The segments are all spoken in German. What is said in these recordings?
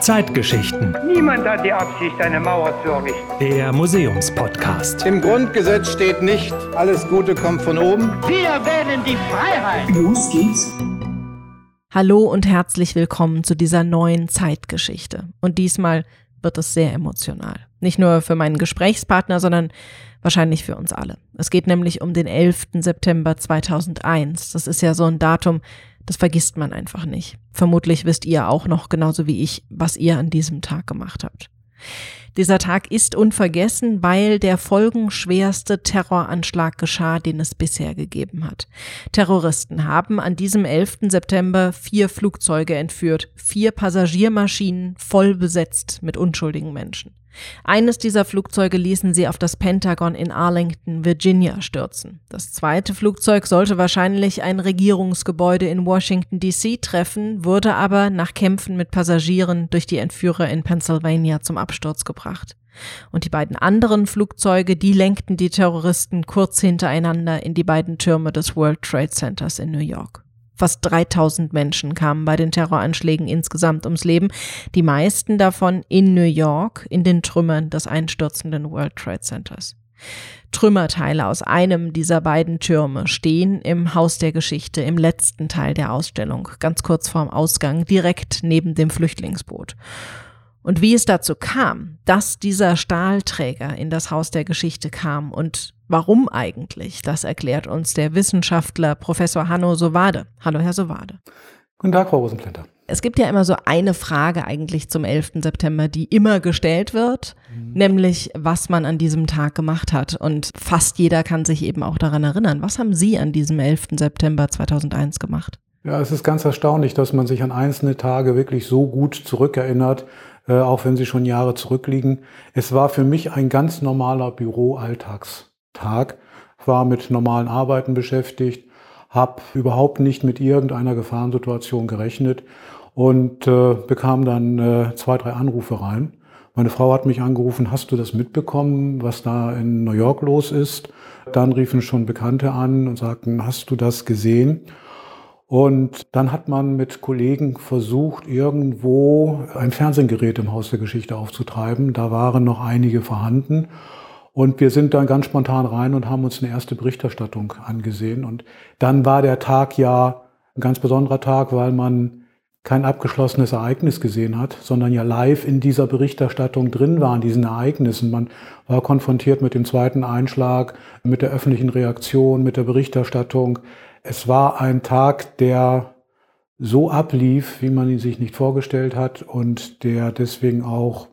Zeitgeschichten. Niemand hat die Absicht, eine Mauer zu errichten. Der Museumspodcast. Im Grundgesetz steht nicht, alles Gute kommt von oben. Wir wählen die Freiheit. Los geht's. Hallo und herzlich willkommen zu dieser neuen Zeitgeschichte. Und diesmal wird es sehr emotional. Nicht nur für meinen Gesprächspartner, sondern wahrscheinlich für uns alle. Es geht nämlich um den 11. September 2001. Das ist ja so ein Datum, das vergisst man einfach nicht. Vermutlich wisst ihr auch noch genauso wie ich, was ihr an diesem Tag gemacht habt. Dieser Tag ist unvergessen, weil der folgenschwerste Terroranschlag geschah, den es bisher gegeben hat. Terroristen haben an diesem 11. September vier Flugzeuge entführt, vier Passagiermaschinen voll besetzt mit unschuldigen Menschen. Eines dieser Flugzeuge ließen sie auf das Pentagon in Arlington, Virginia stürzen. Das zweite Flugzeug sollte wahrscheinlich ein Regierungsgebäude in Washington, DC treffen, wurde aber nach Kämpfen mit Passagieren durch die Entführer in Pennsylvania zum Absturz gebracht. Und die beiden anderen Flugzeuge, die lenkten die Terroristen kurz hintereinander in die beiden Türme des World Trade Centers in New York. Fast 3000 Menschen kamen bei den Terroranschlägen insgesamt ums Leben, die meisten davon in New York in den Trümmern des einstürzenden World Trade Centers. Trümmerteile aus einem dieser beiden Türme stehen im Haus der Geschichte im letzten Teil der Ausstellung, ganz kurz vorm Ausgang, direkt neben dem Flüchtlingsboot. Und wie es dazu kam, dass dieser Stahlträger in das Haus der Geschichte kam und warum eigentlich, das erklärt uns der Wissenschaftler Professor Hanno Sowade. Hallo, Herr Sowade. Guten Tag, Frau Rosenplanter. Es gibt ja immer so eine Frage eigentlich zum 11. September, die immer gestellt wird, mhm. nämlich was man an diesem Tag gemacht hat. Und fast jeder kann sich eben auch daran erinnern. Was haben Sie an diesem 11. September 2001 gemacht? Ja, es ist ganz erstaunlich, dass man sich an einzelne Tage wirklich so gut zurückerinnert, auch wenn sie schon Jahre zurückliegen. Es war für mich ein ganz normaler Büroalltagstag, war mit normalen Arbeiten beschäftigt, habe überhaupt nicht mit irgendeiner Gefahrensituation gerechnet und äh, bekam dann äh, zwei, drei Anrufe rein. Meine Frau hat mich angerufen, hast du das mitbekommen, was da in New York los ist? Dann riefen schon Bekannte an und sagten, hast du das gesehen? Und dann hat man mit Kollegen versucht, irgendwo ein Fernsehgerät im Haus der Geschichte aufzutreiben. Da waren noch einige vorhanden. Und wir sind dann ganz spontan rein und haben uns eine erste Berichterstattung angesehen. Und dann war der Tag ja ein ganz besonderer Tag, weil man kein abgeschlossenes Ereignis gesehen hat, sondern ja live in dieser Berichterstattung drin war, in diesen Ereignissen. Man war konfrontiert mit dem zweiten Einschlag, mit der öffentlichen Reaktion, mit der Berichterstattung. Es war ein Tag, der so ablief, wie man ihn sich nicht vorgestellt hat und der deswegen auch,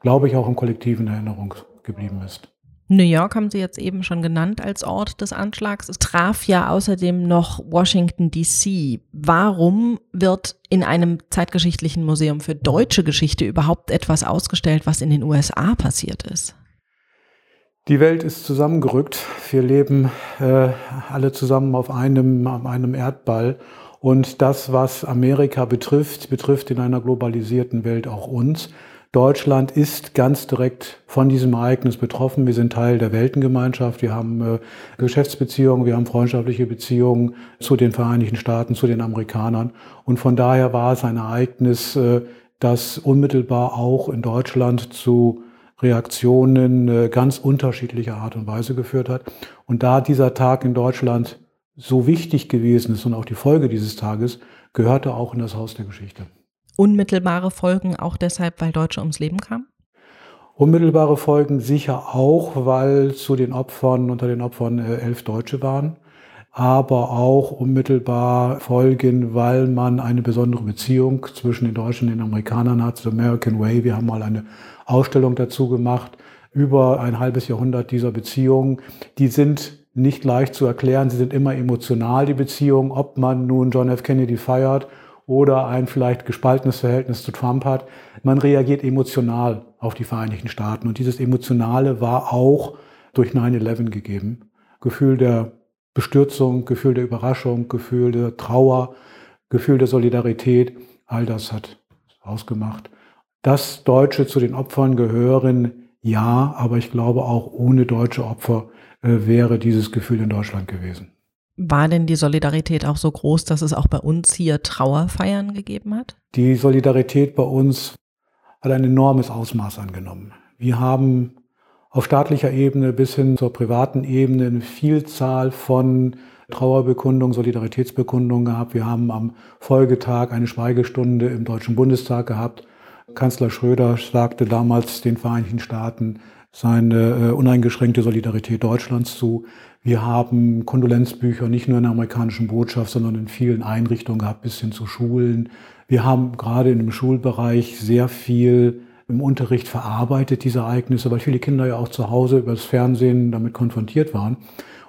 glaube ich, auch im kollektiven Erinnerung geblieben ist. New York haben Sie jetzt eben schon genannt als Ort des Anschlags. Es traf ja außerdem noch Washington, DC. Warum wird in einem zeitgeschichtlichen Museum für deutsche Geschichte überhaupt etwas ausgestellt, was in den USA passiert ist? Die Welt ist zusammengerückt. Wir leben äh, alle zusammen auf einem, auf einem Erdball. Und das, was Amerika betrifft, betrifft in einer globalisierten Welt auch uns. Deutschland ist ganz direkt von diesem Ereignis betroffen. Wir sind Teil der Weltengemeinschaft. Wir haben äh, Geschäftsbeziehungen, wir haben freundschaftliche Beziehungen zu den Vereinigten Staaten, zu den Amerikanern. Und von daher war es ein Ereignis, äh, das unmittelbar auch in Deutschland zu Reaktionen äh, ganz unterschiedlicher Art und Weise geführt hat. Und da dieser Tag in Deutschland so wichtig gewesen ist und auch die Folge dieses Tages, gehörte auch in das Haus der Geschichte. Unmittelbare Folgen auch deshalb, weil Deutsche ums Leben kamen? Unmittelbare Folgen sicher auch, weil zu den Opfern, unter den Opfern äh, elf Deutsche waren aber auch unmittelbar Folgen, weil man eine besondere Beziehung zwischen den Deutschen und den Amerikanern hat, The American Way. Wir haben mal eine Ausstellung dazu gemacht über ein halbes Jahrhundert dieser Beziehungen. Die sind nicht leicht zu erklären, sie sind immer emotional, die Beziehungen, ob man nun John F. Kennedy feiert oder ein vielleicht gespaltenes Verhältnis zu Trump hat. Man reagiert emotional auf die Vereinigten Staaten und dieses Emotionale war auch durch 9-11 gegeben. Gefühl der Bestürzung, Gefühl der Überraschung, Gefühl der Trauer, Gefühl der Solidarität, all das hat ausgemacht. Dass Deutsche zu den Opfern gehören, ja, aber ich glaube auch ohne deutsche Opfer äh, wäre dieses Gefühl in Deutschland gewesen. War denn die Solidarität auch so groß, dass es auch bei uns hier Trauerfeiern gegeben hat? Die Solidarität bei uns hat ein enormes Ausmaß angenommen. Wir haben auf staatlicher Ebene bis hin zur privaten Ebene eine Vielzahl von Trauerbekundungen, Solidaritätsbekundungen gehabt. Wir haben am Folgetag eine Schweigestunde im Deutschen Bundestag gehabt. Kanzler Schröder sagte damals den Vereinigten Staaten seine äh, uneingeschränkte Solidarität Deutschlands zu. Wir haben Kondolenzbücher nicht nur in der amerikanischen Botschaft, sondern in vielen Einrichtungen gehabt, bis hin zu Schulen. Wir haben gerade in dem Schulbereich sehr viel im Unterricht verarbeitet, diese Ereignisse, weil viele Kinder ja auch zu Hause über das Fernsehen damit konfrontiert waren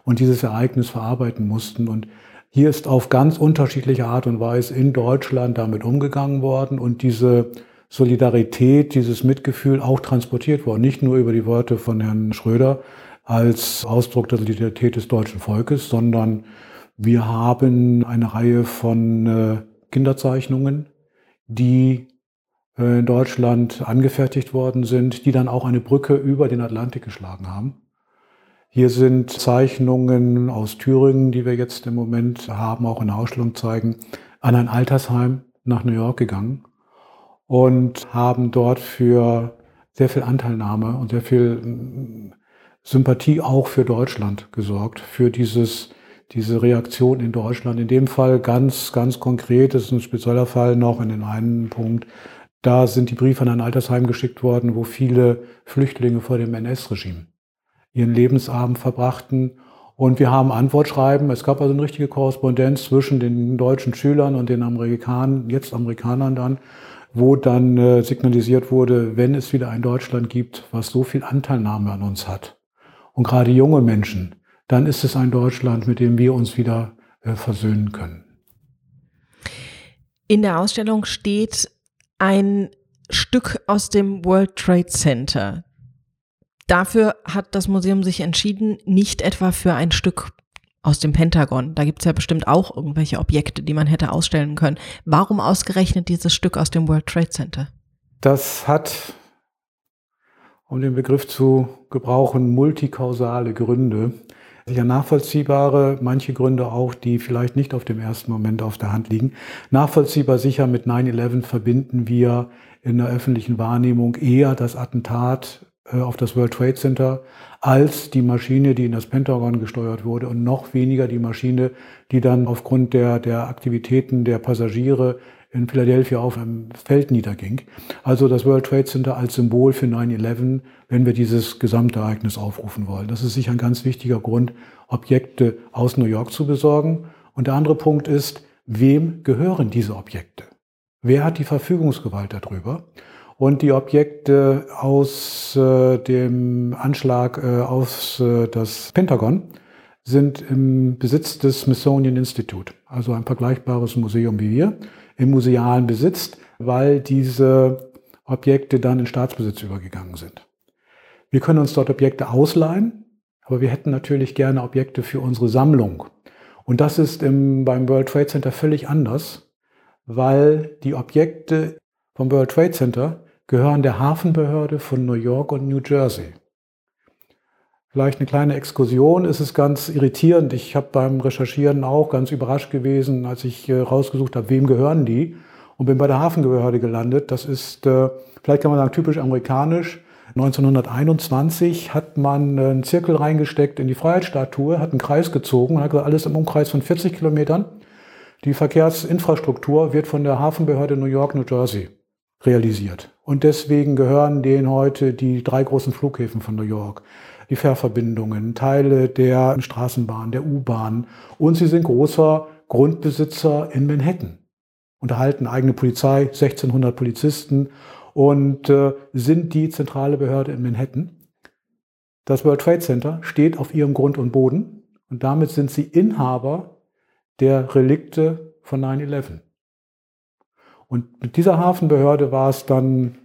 und dieses Ereignis verarbeiten mussten. Und hier ist auf ganz unterschiedliche Art und Weise in Deutschland damit umgegangen worden und diese Solidarität, dieses Mitgefühl auch transportiert worden. Nicht nur über die Worte von Herrn Schröder als Ausdruck der Solidarität des deutschen Volkes, sondern wir haben eine Reihe von äh, Kinderzeichnungen, die äh, in Deutschland angefertigt worden sind, die dann auch eine Brücke über den Atlantik geschlagen haben. Hier sind Zeichnungen aus Thüringen, die wir jetzt im Moment haben, auch in der Ausstellung zeigen, an ein Altersheim nach New York gegangen und haben dort für sehr viel Anteilnahme und sehr viel mm, Sympathie auch für Deutschland gesorgt, für dieses, diese Reaktion in Deutschland. In dem Fall ganz, ganz konkret, das ist ein spezieller Fall noch in den einen Punkt, da sind die Briefe an ein Altersheim geschickt worden, wo viele Flüchtlinge vor dem NS-Regime ihren Lebensabend verbrachten. Und wir haben Antwortschreiben. Es gab also eine richtige Korrespondenz zwischen den deutschen Schülern und den Amerikanern, jetzt Amerikanern dann, wo dann äh, signalisiert wurde, wenn es wieder ein Deutschland gibt, was so viel Anteilnahme an uns hat, und gerade junge Menschen, dann ist es ein Deutschland, mit dem wir uns wieder äh, versöhnen können. In der Ausstellung steht ein Stück aus dem World Trade Center. Dafür hat das Museum sich entschieden, nicht etwa für ein Stück aus dem Pentagon. Da gibt es ja bestimmt auch irgendwelche Objekte, die man hätte ausstellen können. Warum ausgerechnet dieses Stück aus dem World Trade Center? Das hat, um den Begriff zu gebrauchen, multikausale Gründe. Sicher nachvollziehbare, manche Gründe auch, die vielleicht nicht auf dem ersten Moment auf der Hand liegen. Nachvollziehbar sicher mit 9-11 verbinden wir in der öffentlichen Wahrnehmung eher das Attentat auf das World Trade Center als die Maschine, die in das Pentagon gesteuert wurde und noch weniger die Maschine, die dann aufgrund der, der Aktivitäten der Passagiere in Philadelphia auf einem Feld niederging. Also das World Trade Center als Symbol für 9-11, wenn wir dieses Gesamtereignis aufrufen wollen. Das ist sicher ein ganz wichtiger Grund, Objekte aus New York zu besorgen. Und der andere Punkt ist, wem gehören diese Objekte? Wer hat die Verfügungsgewalt darüber? Und die Objekte aus äh, dem Anschlag äh, auf äh, das Pentagon sind im Besitz des Smithsonian Institute, also ein vergleichbares Museum wie wir, im musealen Besitz, weil diese Objekte dann in Staatsbesitz übergegangen sind. Wir können uns dort Objekte ausleihen, aber wir hätten natürlich gerne Objekte für unsere Sammlung. Und das ist im, beim World Trade Center völlig anders, weil die Objekte vom World Trade Center gehören der Hafenbehörde von New York und New Jersey. Vielleicht eine kleine Exkursion. Es ist ganz irritierend. Ich habe beim Recherchieren auch ganz überrascht gewesen, als ich äh, rausgesucht habe, wem gehören die und bin bei der Hafenbehörde gelandet. Das ist, äh, vielleicht kann man sagen, typisch amerikanisch. 1921 hat man einen Zirkel reingesteckt in die Freiheitsstatue, hat einen Kreis gezogen und hat gesagt, alles im Umkreis von 40 Kilometern. Die Verkehrsinfrastruktur wird von der Hafenbehörde New York, New Jersey realisiert. Und deswegen gehören denen heute die drei großen Flughäfen von New York, die Fährverbindungen, Teile der Straßenbahn, der U-Bahn. Und sie sind großer Grundbesitzer in Manhattan. Unterhalten eigene Polizei, 1600 Polizisten und äh, sind die zentrale Behörde in Manhattan. Das World Trade Center steht auf ihrem Grund und Boden und damit sind sie Inhaber der Relikte von 9-11. Und mit dieser Hafenbehörde war es dann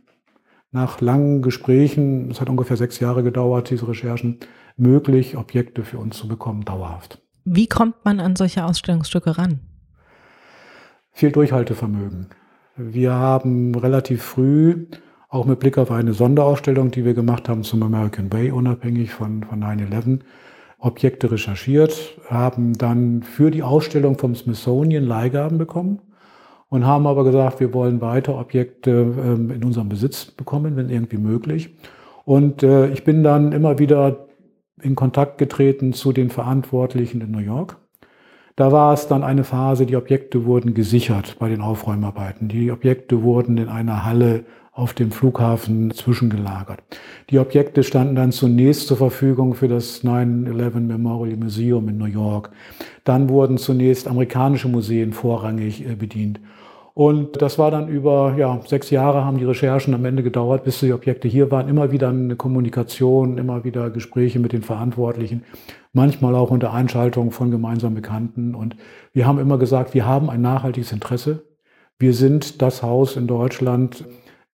nach langen Gesprächen, es hat ungefähr sechs Jahre gedauert, diese Recherchen, möglich, Objekte für uns zu bekommen, dauerhaft. Wie kommt man an solche Ausstellungsstücke ran? Viel Durchhaltevermögen. Wir haben relativ früh, auch mit Blick auf eine Sonderausstellung, die wir gemacht haben zum American Way, unabhängig von, von 9-11, Objekte recherchiert, haben dann für die Ausstellung vom Smithsonian Leihgaben bekommen und haben aber gesagt, wir wollen weiter Objekte ähm, in unserem Besitz bekommen, wenn irgendwie möglich. Und äh, ich bin dann immer wieder in Kontakt getreten zu den Verantwortlichen in New York. Da war es dann eine Phase, die Objekte wurden gesichert bei den Aufräumarbeiten. Die Objekte wurden in einer Halle auf dem Flughafen zwischengelagert. Die Objekte standen dann zunächst zur Verfügung für das 9-11 Memorial Museum in New York. Dann wurden zunächst amerikanische Museen vorrangig äh, bedient. Und das war dann über ja, sechs Jahre haben die Recherchen am Ende gedauert, bis die Objekte hier waren. Immer wieder eine Kommunikation, immer wieder Gespräche mit den Verantwortlichen, manchmal auch unter Einschaltung von gemeinsamen Bekannten. Und wir haben immer gesagt, wir haben ein nachhaltiges Interesse. Wir sind das Haus in Deutschland,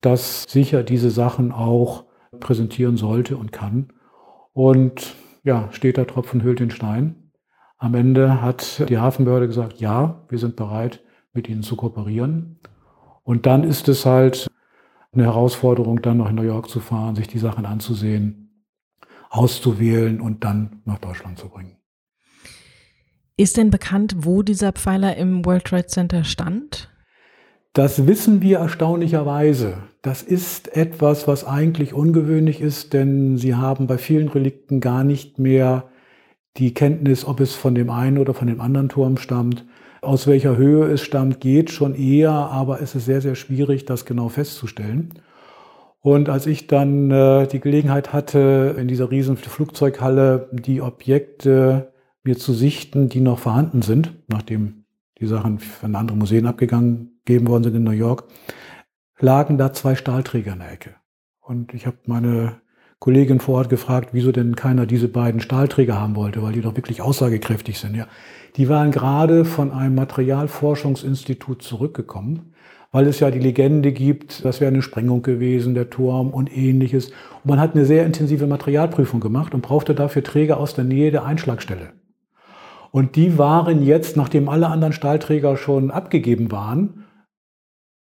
das sicher diese Sachen auch präsentieren sollte und kann. Und ja, steht der Tropfen hüllt den Stein. Am Ende hat die Hafenbehörde gesagt, ja, wir sind bereit, mit ihnen zu kooperieren. Und dann ist es halt eine Herausforderung, dann noch in New York zu fahren, sich die Sachen anzusehen, auszuwählen und dann nach Deutschland zu bringen. Ist denn bekannt, wo dieser Pfeiler im World Trade Center stand? Das wissen wir erstaunlicherweise. Das ist etwas, was eigentlich ungewöhnlich ist, denn sie haben bei vielen Relikten gar nicht mehr die Kenntnis, ob es von dem einen oder von dem anderen Turm stammt. Aus welcher Höhe es stammt, geht schon eher, aber es ist sehr, sehr schwierig, das genau festzustellen. Und als ich dann äh, die Gelegenheit hatte, in dieser riesen Flugzeughalle die Objekte mir zu sichten, die noch vorhanden sind, nachdem die Sachen an andere Museen abgegangen gegeben worden sind in New York, lagen da zwei Stahlträger in der Ecke. Und ich habe meine Kollegin vor Ort gefragt, wieso denn keiner diese beiden Stahlträger haben wollte, weil die doch wirklich aussagekräftig sind. Ja, die waren gerade von einem Materialforschungsinstitut zurückgekommen, weil es ja die Legende gibt, das wäre eine Sprengung gewesen, der Turm und ähnliches. Und man hat eine sehr intensive Materialprüfung gemacht und brauchte dafür Träger aus der Nähe der Einschlagstelle. Und die waren jetzt, nachdem alle anderen Stahlträger schon abgegeben waren,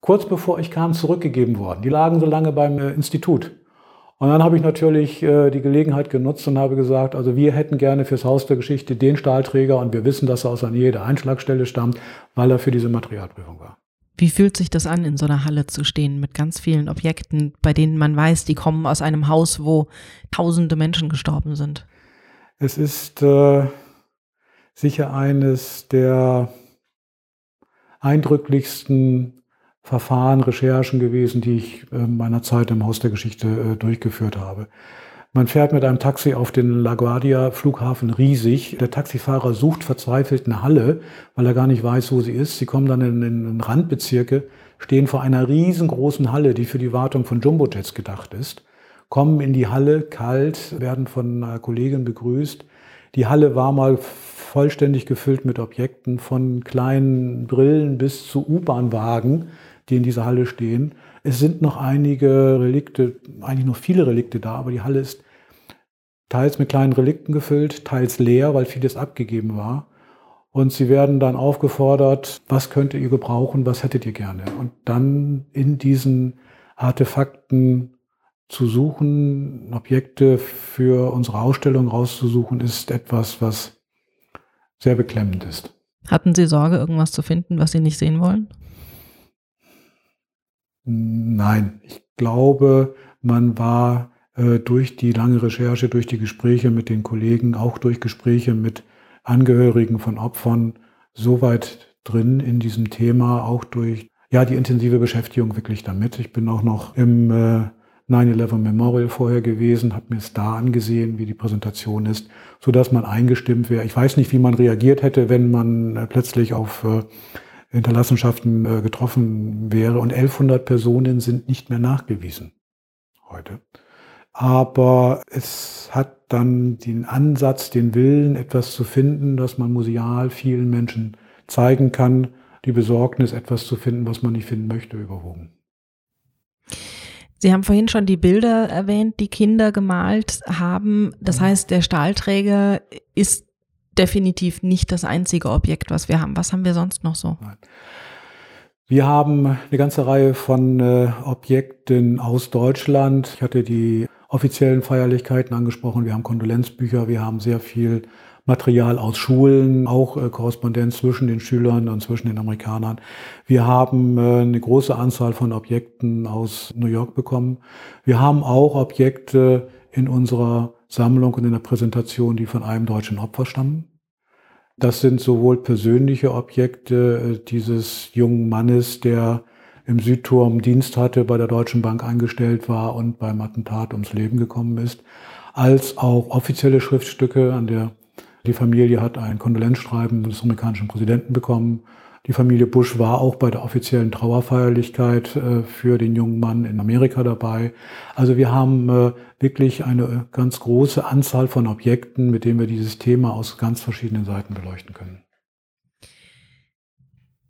kurz bevor ich kam, zurückgegeben worden. Die lagen so lange beim äh, Institut. Und dann habe ich natürlich äh, die Gelegenheit genutzt und habe gesagt, also wir hätten gerne fürs Haus der Geschichte den Stahlträger und wir wissen, dass er aus der Nähe der Einschlagstelle stammt, weil er für diese Materialprüfung war. Wie fühlt sich das an, in so einer Halle zu stehen mit ganz vielen Objekten, bei denen man weiß, die kommen aus einem Haus, wo tausende Menschen gestorben sind? Es ist äh, sicher eines der eindrücklichsten Verfahren, Recherchen gewesen, die ich äh, meiner Zeit im Haus der Geschichte äh, durchgeführt habe. Man fährt mit einem Taxi auf den LaGuardia Flughafen riesig. Der Taxifahrer sucht verzweifelt eine Halle, weil er gar nicht weiß, wo sie ist. Sie kommen dann in, in Randbezirke, stehen vor einer riesengroßen Halle, die für die Wartung von Jumbojets gedacht ist, kommen in die Halle kalt, werden von einer Kollegin begrüßt. Die Halle war mal vollständig gefüllt mit Objekten, von kleinen Brillen bis zu U-Bahn-Wagen die in dieser Halle stehen. Es sind noch einige Relikte, eigentlich noch viele Relikte da, aber die Halle ist teils mit kleinen Relikten gefüllt, teils leer, weil vieles abgegeben war. Und sie werden dann aufgefordert, was könnt ihr gebrauchen, was hättet ihr gerne? Und dann in diesen Artefakten zu suchen, Objekte für unsere Ausstellung rauszusuchen, ist etwas, was sehr beklemmend ist. Hatten Sie Sorge, irgendwas zu finden, was Sie nicht sehen wollen? Nein, ich glaube, man war äh, durch die lange Recherche, durch die Gespräche mit den Kollegen, auch durch Gespräche mit Angehörigen von Opfern so weit drin in diesem Thema, auch durch ja die intensive Beschäftigung wirklich damit. Ich bin auch noch im äh, 9-11 Memorial vorher gewesen, habe mir es da angesehen, wie die Präsentation ist, so dass man eingestimmt wäre. Ich weiß nicht, wie man reagiert hätte, wenn man äh, plötzlich auf äh, Hinterlassenschaften äh, getroffen wäre. Und 1100 Personen sind nicht mehr nachgewiesen heute. Aber es hat dann den Ansatz, den Willen, etwas zu finden, das man museal vielen Menschen zeigen kann, die Besorgnis, etwas zu finden, was man nicht finden möchte, überwogen. Sie haben vorhin schon die Bilder erwähnt, die Kinder gemalt haben. Das heißt, der Stahlträger ist definitiv nicht das einzige Objekt, was wir haben. Was haben wir sonst noch so? Wir haben eine ganze Reihe von äh, Objekten aus Deutschland. Ich hatte die offiziellen Feierlichkeiten angesprochen. Wir haben Kondolenzbücher, wir haben sehr viel Material aus Schulen, auch äh, Korrespondenz zwischen den Schülern und zwischen den Amerikanern. Wir haben äh, eine große Anzahl von Objekten aus New York bekommen. Wir haben auch Objekte in unserer Sammlung und in der Präsentation, die von einem deutschen Opfer stammen. Das sind sowohl persönliche Objekte äh, dieses jungen Mannes, der im Südturm Dienst hatte, bei der Deutschen Bank angestellt war und beim Attentat ums Leben gekommen ist, als auch offizielle Schriftstücke, an der die Familie hat ein Kondolenzschreiben des amerikanischen Präsidenten bekommen. Die Familie Bush war auch bei der offiziellen Trauerfeierlichkeit äh, für den jungen Mann in Amerika dabei. Also wir haben äh, wirklich eine ganz große Anzahl von Objekten, mit denen wir dieses Thema aus ganz verschiedenen Seiten beleuchten können.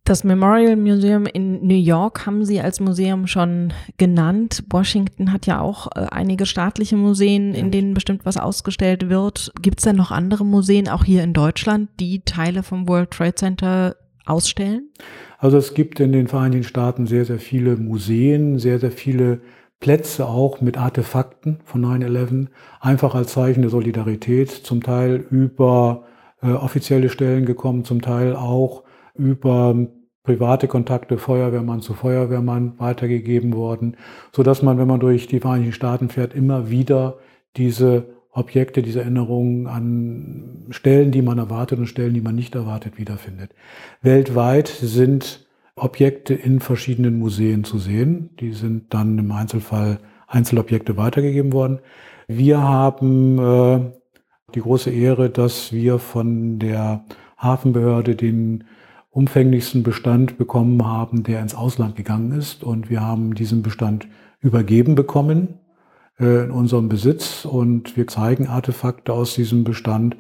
Das Memorial Museum in New York haben Sie als Museum schon genannt. Washington hat ja auch äh, einige staatliche Museen, in denen bestimmt was ausgestellt wird. Gibt es denn noch andere Museen, auch hier in Deutschland, die Teile vom World Trade Center ausstellen? Also es gibt in den Vereinigten Staaten sehr, sehr viele Museen, sehr, sehr viele Plätze auch mit Artefakten von 9-11, einfach als Zeichen der Solidarität, zum Teil über äh, offizielle Stellen gekommen, zum Teil auch über private Kontakte Feuerwehrmann zu Feuerwehrmann weitergegeben worden, so dass man, wenn man durch die Vereinigten Staaten fährt, immer wieder diese Objekte, diese Erinnerungen an Stellen, die man erwartet und Stellen, die man nicht erwartet, wiederfindet. Weltweit sind Objekte in verschiedenen Museen zu sehen. Die sind dann im Einzelfall Einzelobjekte weitergegeben worden. Wir haben äh, die große Ehre, dass wir von der Hafenbehörde den umfänglichsten Bestand bekommen haben, der ins Ausland gegangen ist. Und wir haben diesen Bestand übergeben bekommen in unserem Besitz und wir zeigen Artefakte aus diesem Bestand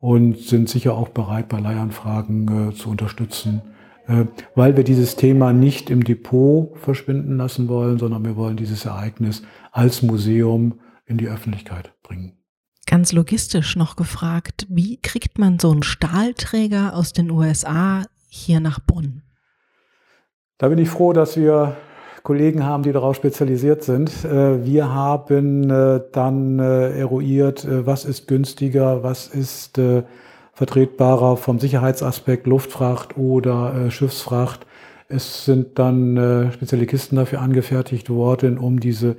und sind sicher auch bereit, bei Leihanfragen äh, zu unterstützen, äh, weil wir dieses Thema nicht im Depot verschwinden lassen wollen, sondern wir wollen dieses Ereignis als Museum in die Öffentlichkeit bringen. Ganz logistisch noch gefragt, wie kriegt man so einen Stahlträger aus den USA hier nach Bonn? Da bin ich froh, dass wir Kollegen haben, die darauf spezialisiert sind. Äh, wir haben äh, dann äh, eruiert, was ist günstiger, was ist vertretbarer vom Sicherheitsaspekt, Luftfracht oder Schiffsfracht. Es sind dann spezielle Kisten dafür angefertigt worden, um diese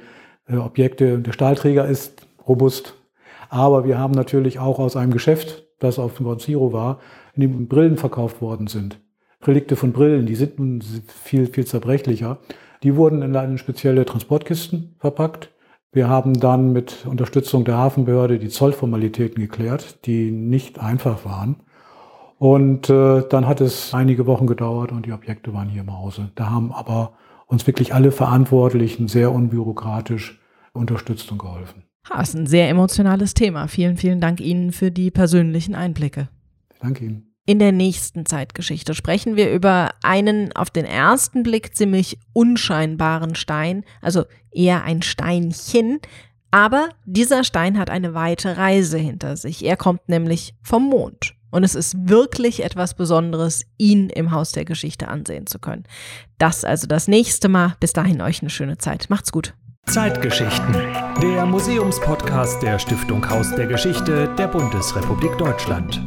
Objekte, der Stahlträger ist robust, aber wir haben natürlich auch aus einem Geschäft, das auf dem Ground Zero war, in dem Brillen verkauft worden sind. Relikte von Brillen, die sind nun viel, viel zerbrechlicher. Die wurden in eine spezielle Transportkisten verpackt. Wir haben dann mit Unterstützung der Hafenbehörde die Zollformalitäten geklärt, die nicht einfach waren. Und äh, dann hat es einige Wochen gedauert und die Objekte waren hier im Hause. Da haben aber uns wirklich alle Verantwortlichen sehr unbürokratisch unterstützt und geholfen. Ha, ist ein sehr emotionales Thema. Vielen, vielen Dank Ihnen für die persönlichen Einblicke. Danke Ihnen. In der nächsten Zeitgeschichte sprechen wir über einen auf den ersten Blick ziemlich unscheinbaren Stein, also eher ein Steinchen, aber dieser Stein hat eine weite Reise hinter sich. Er kommt nämlich vom Mond. Und es ist wirklich etwas Besonderes, ihn im Haus der Geschichte ansehen zu können. Das also das nächste Mal. Bis dahin euch eine schöne Zeit. Macht's gut. Zeitgeschichten. Der Museumspodcast der Stiftung Haus der Geschichte der Bundesrepublik Deutschland.